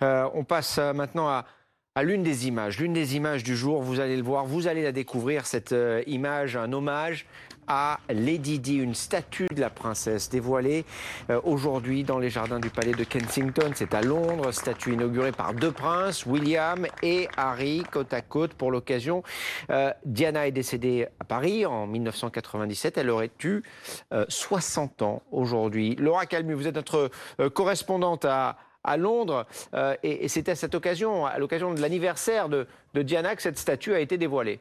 on passe maintenant à l'une des images, l'une des images du jour, vous allez le voir, vous allez la découvrir, cette euh, image, un hommage à Lady Di, une statue de la princesse dévoilée euh, aujourd'hui dans les jardins du palais de Kensington. C'est à Londres, statue inaugurée par deux princes, William et Harry, côte à côte pour l'occasion. Euh, Diana est décédée à Paris en 1997. Elle aurait eu 60 ans aujourd'hui. Laura Calmu, vous êtes notre correspondante à à Londres. Euh, et, c'était à cette occasion, à l'occasion de l'anniversaire de, de Diana, que cette statue a été dévoilée.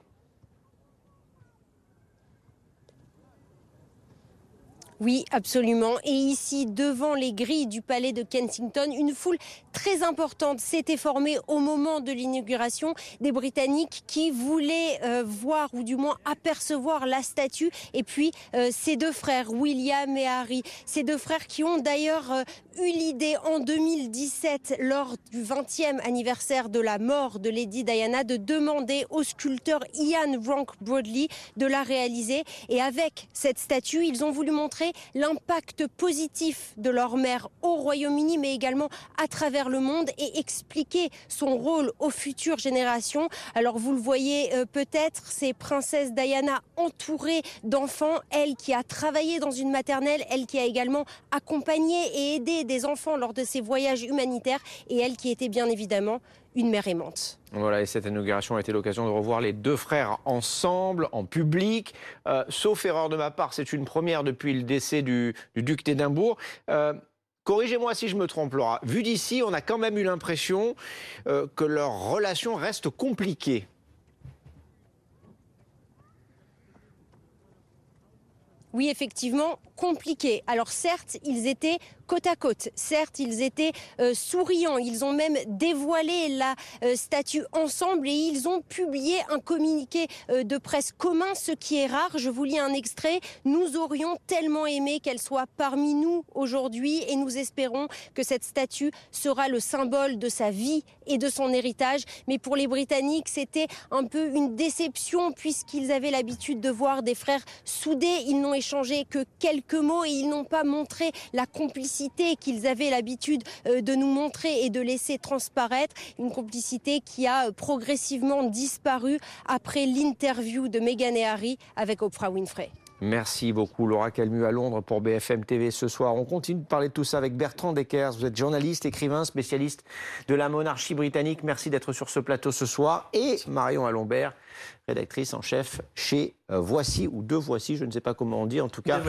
Oui, absolument. Et ici, devant les grilles du palais de Kensington, une foule très importante s'était formée au moment de l'inauguration des Britanniques qui voulaient euh, voir ou du moins apercevoir la statue. Et puis, euh, ces deux frères, William et Harry, ces deux frères qui ont d'ailleurs euh, eu l'idée en 2017, lors du 20e anniversaire de la mort de Lady Diana, de demander au sculpteur Ian Rank Broadley de la réaliser. Et avec cette statue, ils ont voulu montrer l'impact positif de leur mère au Royaume-Uni, mais également à travers le monde et expliquer son rôle aux futures générations. Alors vous le voyez euh, peut-être, c'est princesse Diana entourée d'enfants, elle qui a travaillé dans une maternelle, elle qui a également accompagné et aidé des enfants lors de ses voyages humanitaires et elle qui était bien évidemment une mère aimante. Voilà, et cette inauguration a été l'occasion de revoir les deux frères ensemble, en public. Euh, sauf erreur de ma part, c'est une première depuis le décès du, duc d'Édimbourg. Euh, corrigez-moi si je me trompe, Laura. Vu d'ici, on a quand même eu l'impression euh, que leur relation reste compliquée. Oui, effectivement, compliqué. Alors certes, ils étaient côte à côte. Certes, ils étaient euh, souriants. Ils ont même dévoilé la euh, statue ensemble et ils ont publié un communiqué euh, de presse commun, ce qui est rare. Je vous lis un extrait. Nous aurions tellement aimé qu'elle soit parmi nous aujourd'hui et nous espérons que cette statue sera le symbole de sa vie et de son héritage. Mais pour les Britanniques, c'était un peu une déception puisqu'ils avaient l'habitude de voir des frères soudés. Ils n'ont échangé que quelques mots et ils n'ont pas montré la complicité qu'ils avaient l'habitude euh, de nous montrer et de laisser transparaître. Une complicité qui a euh, progressivement disparu après l'interview de Meghan et Harry avec Oprah Winfrey. Merci beaucoup Laura Calmu à Londres pour BFM TV ce soir. On continue de parler de tout ça avec Bertrand Deckers. Vous êtes journaliste, écrivain, spécialiste de la monarchie britannique. Merci d'être sur ce plateau ce soir. Et Marion Alombert, rédactrice en chef chez euh, Voici ou de Voici, je ne sais pas comment on dit. En tout cas,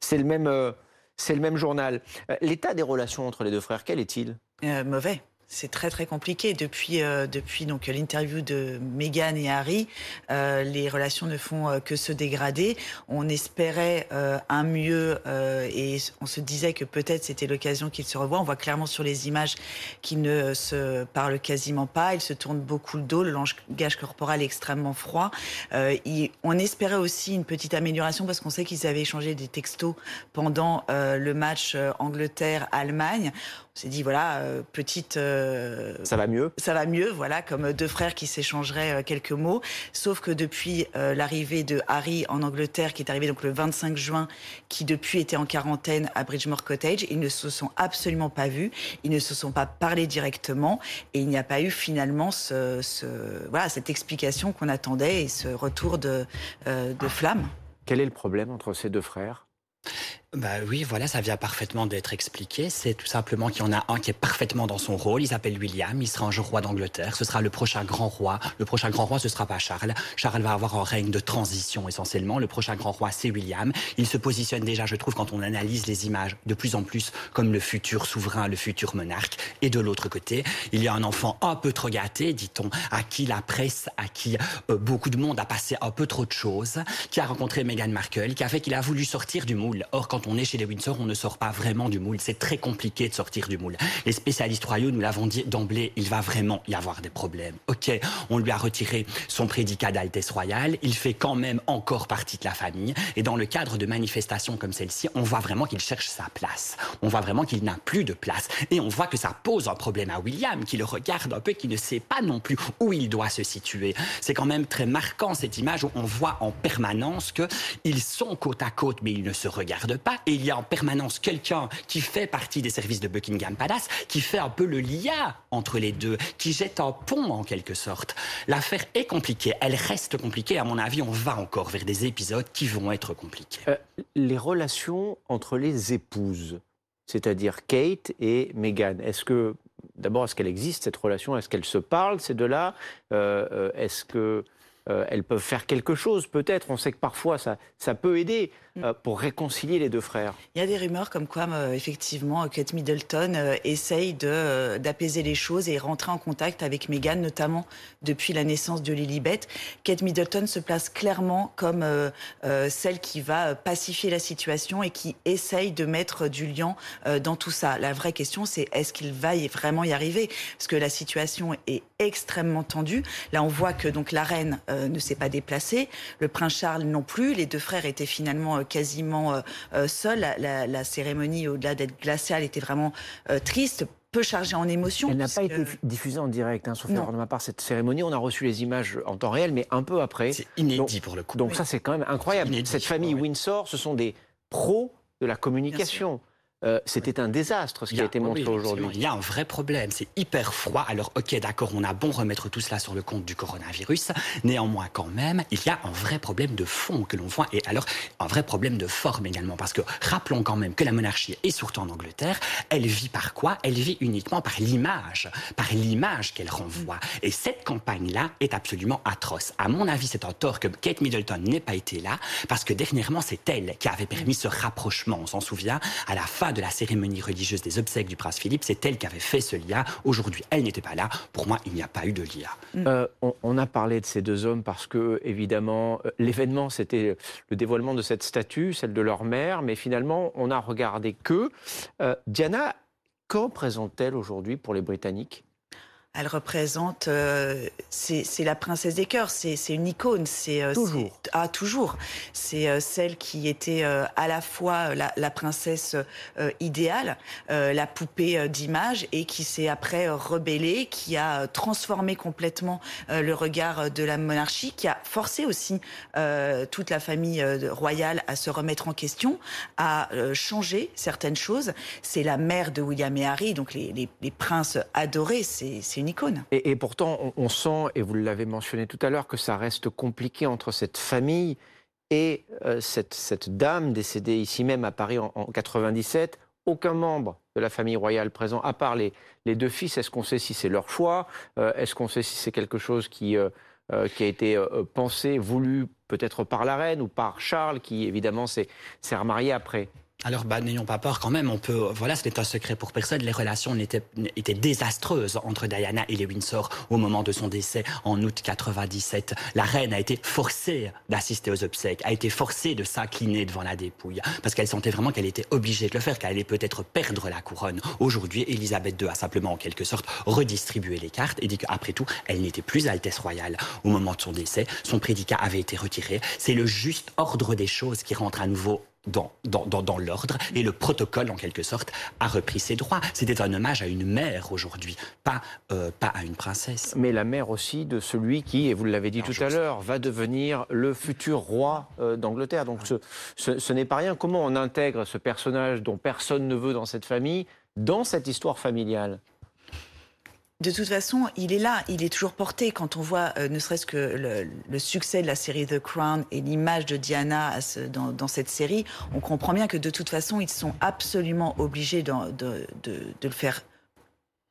c'est le même c'est le même journal. Euh, l'état des relations entre les deux frères, quel est-il? Euh, Mauvais c'est très très compliqué depuis euh, depuis donc l'interview de Meghan et Harry. Euh, les relations ne font euh, que se dégrader. On espérait euh, un mieux euh, et on se disait que peut-être c'était l'occasion qu'ils se revoient. On voit clairement sur les images qu'ils ne se parlent quasiment pas. Ils se tournent beaucoup le dos. Le langage corporel est extrêmement froid. On espérait aussi une petite amélioration parce qu'on sait qu'ils avaient échangé des textos pendant le match Angleterre-Allemagne. S'est dit voilà petite euh, ça va mieux Ça va mieux, voilà, comme deux frères qui s'échangeraient euh, quelques mots. Sauf que depuis euh, l'arrivée de Harry en Angleterre, qui est arrivé donc le 25 juin, qui depuis était en quarantaine à Bridgemore Cottage, ils ne se sont absolument pas vus, ils ne se sont pas parlé directement, et il n'y a pas eu finalement ce, ce voilà, cette explication qu'on attendait et ce retour de, de flamme. Quel est le problème entre ces deux frères? Bah oui, voilà, ça vient parfaitement d'être expliqué. C'est tout simplement qu'il y en a un qui est parfaitement dans son rôle. Il s'appelle William. Il sera un jour roi d'Angleterre. Ce sera le prochain grand roi. Le prochain grand roi, ce sera pas Charles. Charles va avoir un règne de transition essentiellement. Le prochain grand roi, c'est William. Il se positionne déjà, je trouve, quand on analyse les images, de plus en plus comme le futur souverain, le futur monarque. Et de l'autre côté, il y a un enfant un peu trop gâté, dit-on, à qui la presse, à qui euh, beaucoup de monde a passé un peu trop de choses, qui a rencontré Meghan Markle, qui a fait qu'il a voulu sortir du moule. Or, quand on est chez les Windsor, on ne sort pas vraiment du moule. C'est très compliqué de sortir du moule. Les spécialistes royaux nous l'avons dit d'emblée, il va vraiment y avoir des problèmes. Ok, on lui a retiré son prédicat d'Altesse royale, il fait quand même encore partie de la famille. Et dans le cadre de manifestations comme celle-ci, on voit vraiment qu'il cherche sa place. On voit vraiment qu'il n'a plus de place. Et on voit que ça pose un problème à William, qui le regarde un peu, qui ne sait pas non plus où il doit se situer. C'est quand même très marquant cette image où on voit en permanence qu'ils sont côte à côte, mais ils ne se regardent pas Et il y a en permanence quelqu'un qui fait partie des services de Buckingham Palace, qui fait un peu le lien entre les deux, qui jette un pont en quelque sorte. L'affaire est compliquée, elle reste compliquée. À mon avis, on va encore vers des épisodes qui vont être compliqués. Euh, les relations entre les épouses, c'est-à-dire Kate et Meghan, est-ce que d'abord, est-ce qu'elle existe cette relation? Est-ce qu'elles se parlent ces deux-là euh, euh, Est-ce que euh, elles peuvent faire quelque chose, peut-être. On sait que parfois, ça, ça peut aider mm. euh, pour réconcilier les deux frères. Il y a des rumeurs comme quoi, euh, effectivement, Kate Middleton essaye d'apaiser les choses et rentrer en contact avec Meghan, notamment depuis la naissance de Lilibet. Kate Middleton se place clairement comme celle qui va pacifier la situation et qui essaye de mettre du lien dans tout ça. La vraie question, c'est est-ce qu'il va vraiment y arriver? Parce que la situation est extrêmement tendue. Là, on voit que donc la reine euh, ne s'est pas déplacé. Le prince Charles non plus. Les deux frères étaient finalement euh, quasiment euh, seuls. La, cérémonie, au-delà d'être glaciale, était vraiment triste peu chargée en émotions. Elle n'a pas été diffusée en direct, hein, sauf erreur de ma part, cette cérémonie. On a reçu les images en temps réel, mais un peu après. C'est inédit pour le coup. Donc ça, c'est quand même incroyable. Cette famille Windsor, ce sont des pros de la communication. Euh, c'était un désastre ce qui a, été montré aujourd'hui. Il y a un vrai problème, c'est hyper froid. Alors ok, d'accord, on a bon remettre tout cela sur le compte du coronavirus. Néanmoins, quand même, il y a un vrai problème de fond que l'on voit, et alors un vrai problème de forme également, parce que rappelons quand même que la monarchie, et surtout en Angleterre, elle vit par quoi? Elle vit uniquement par l'image, par l'image qu'elle renvoie. Et cette campagne-là est absolument atroce. À mon avis, c'est un tort que Kate Middleton n'ait pas été là, parce que dernièrement, c'est elle qui avait permis ce rapprochement. On s'en souvient à la fin de la cérémonie religieuse des obsèques du prince Philippe. C'est elle qui avait fait ce lien. Aujourd'hui, elle n'était pas là. Pour moi, il n'y a pas eu de lien. Mm. Euh, on, a parlé de ces deux hommes parce que, évidemment, euh, l'événement, c'était le dévoilement de cette statue, celle de leur mère. Mais finalement, on a regardé que. Euh, Diana, qu'en présente-t-elle aujourd'hui pour les Britanniques? Elle représente, euh, c'est la princesse des cœurs, c'est une icône. C'est euh, toujours. Ah toujours. C'est euh, celle qui était à la fois la, la princesse idéale, la poupée d'image, et qui s'est après rebellée, qui a transformé complètement le regard de la monarchie, qui a forcé aussi toute la famille royale à se remettre en question, à changer certaines choses. C'est la mère de William et Harry, donc les, les, les princes adorés. C'est Et, pourtant, on, sent, et vous l'avez mentionné tout à l'heure, que ça reste compliqué entre cette famille et euh, cette, dame décédée ici même à Paris en, 97. Aucun membre de la famille royale présent, à part les, deux fils. Est-ce qu'on sait si c'est leur choix? Euh, Est-ce qu'on sait si c'est quelque chose qui, euh, qui a été pensé, voulu peut-être par la reine ou par Charles, qui évidemment s'est remarié après? Alors, bah, n'ayons pas peur quand même. On peut, voilà, ce n'est un secret pour personne. Les relations étaient, étaient désastreuses entre Diana et les Windsor au moment de son décès en août 97. La reine a été forcée d'assister aux obsèques, a été forcée de s'incliner devant la dépouille parce qu'elle sentait vraiment qu'elle était obligée de le faire, qu'elle allait peut-être perdre la couronne. Aujourd'hui, Elisabeth II a simplement en quelque sorte redistribué les cartes et dit qu'après tout, elle n'était plus Altesse royale au moment de son décès. Son prédicat avait été retiré. C'est le juste ordre des choses qui rentre à nouveau dans, dans, dans, l'ordre et le protocole, en quelque sorte, a repris ses droits. C'était un hommage à une mère aujourd'hui, pas, euh, pas à une princesse. Mais la mère aussi de celui qui, et vous l'avez dit tout à l'heure, va devenir le futur roi euh, d'Angleterre. Donc ce, ce, ce n'est pas rien. Comment on intègre ce personnage dont personne ne veut dans cette famille dans cette histoire familiale? De toute façon, il est là, il est toujours porté. Quand on voit, euh, ne serait-ce que le, succès de la série The Crown et l'image de Diana dans, cette série, on comprend bien que de toute façon, ils sont absolument obligés de, le faire,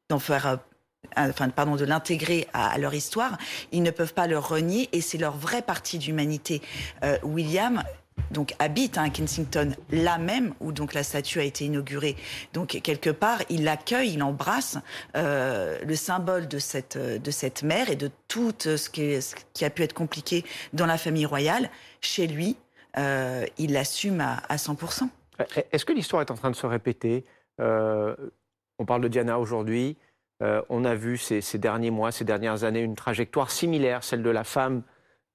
d'en faire euh, enfin, pardon, de l'intégrer à, leur histoire. Ils ne peuvent pas le renier et c'est leur vraie partie d'humanité. Euh, William donc habite hein, à Kensington, là même où donc la statue a été inaugurée. Donc quelque part, il accueille, il embrasse euh, le symbole de cette de cette mère et de tout ce qui, ce qui a pu être compliqué dans la famille royale. Chez lui, euh, il l'assume à, à 100%. Est-ce que l'histoire est en train de se répéter? Euh, On parle de Diana aujourd'hui. on a vu ces, ces, derniers mois, ces dernières années, une trajectoire similaire, celle de la femme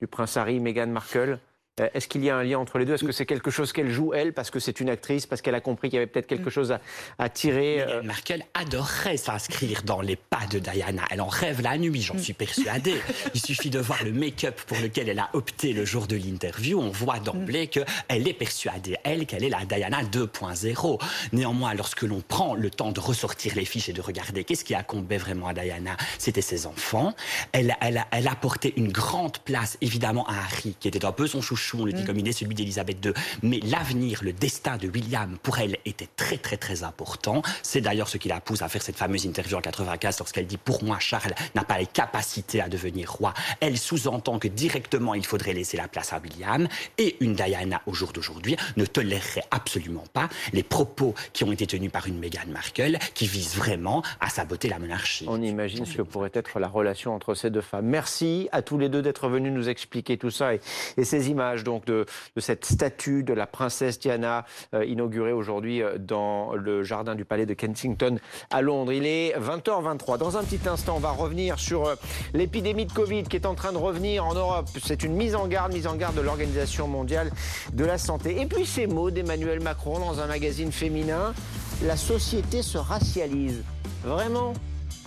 du prince Harry, Meghan Markle. Euh, est-ce qu'il y a un lien entre les deux? Est-ce que c'est quelque chose qu'elle joue, elle, parce que c'est une actrice, parce qu'elle a compris qu'il y avait peut-être quelque chose à, à tirer Meghan Markle adorerait s'inscrire dans les pas de Diana. Elle en rêve la nuit, j'en suis persuadée. Il suffit de voir le make-up pour lequel elle a opté le jour de l'interview. On voit d'emblée qu'elle est persuadée, elle, qu'elle est la Diana 2.0. Néanmoins, lorsque l'on prend le temps de ressortir les fiches et de regarder qu'est-ce qui incombait vraiment à Diana, c'était ses enfants. Elle, elle, elle a porté une grande place, évidemment, à Harry, qui était un peu son chouchou, on le dit mm. comme il est celui d'Elisabeth II. Mais l'avenir, le destin de William, pour elle, était très, très, très important. C'est d'ailleurs ce qui la pousse à faire cette fameuse interview en 95 lorsqu'elle dit Pour moi, Charles n'a pas les capacités à devenir roi. Elle sous-entend que directement, il faudrait laisser la place à William. Et une Diana, au jour d'aujourd'hui, ne tolérerait absolument pas les propos qui ont été tenus par une Meghan Markle qui visent vraiment à saboter la monarchie. On imagine ce que pourrait être la relation entre ces deux femmes. Merci à tous les deux d'être venus nous expliquer tout ça et, et ces images donc de, cette statue de la princesse Diana euh, inaugurée aujourd'hui euh, dans le jardin du palais de Kensington à Londres. Il est 20h23. Dans un petit instant, on va revenir sur euh, l'épidémie de Covid qui est en train de revenir en Europe. C'est une mise en garde, mise en garde de l'Organisation mondiale de la santé. Et puis ces mots d'Emmanuel Macron dans un magazine féminin. La société se racialise. Vraiment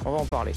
On va en parler.